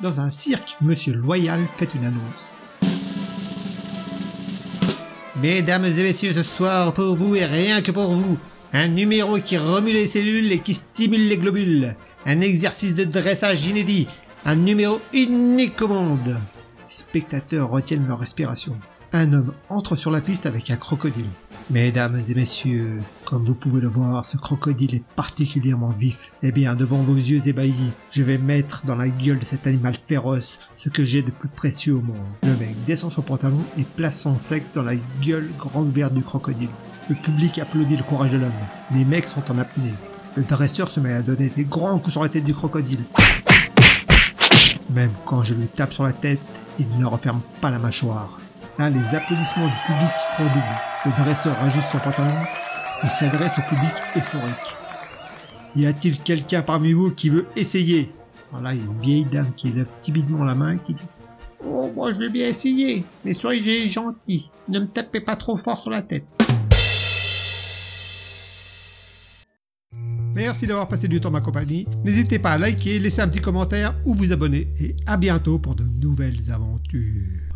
Dans un cirque, Monsieur Loyal fait une annonce. Mesdames et messieurs, ce soir pour vous et rien que pour vous, un numéro qui remue les cellules et qui stimule les globules, un exercice de dressage inédit, un numéro unique au monde. Les spectateurs retiennent leur respiration. Un homme entre sur la piste avec un crocodile. Mesdames et messieurs, comme vous pouvez le voir, ce crocodile est particulièrement vif. Eh bien, devant vos yeux ébahis, je vais mettre dans la gueule de cet animal féroce ce que j'ai de plus précieux au monde. Le mec descend son pantalon et place son sexe dans la gueule grande ouverte du crocodile. Le public applaudit le courage de l'homme. Les mecs sont en apnée. Le dresseur se met à donner des grands coups sur la tête du crocodile. Même quand je lui tape sur la tête, il ne referme pas la mâchoire. Là, les applaudissements du public redoublent. Le dresseur ajuste son pantalon et s'adresse au public euphorique. Y a-t-il quelqu'un parmi vous qui veut essayer? Alors là, il y a une vieille dame qui lève timidement la main et qui dit Oh, moi je vais bien essayer, mais soyez gentil, ne me tapez pas trop fort sur la tête. Merci d'avoir passé du temps ma compagnie. N'hésitez pas à liker, laisser un petit commentaire ou vous abonner. Et à bientôt pour de nouvelles aventures.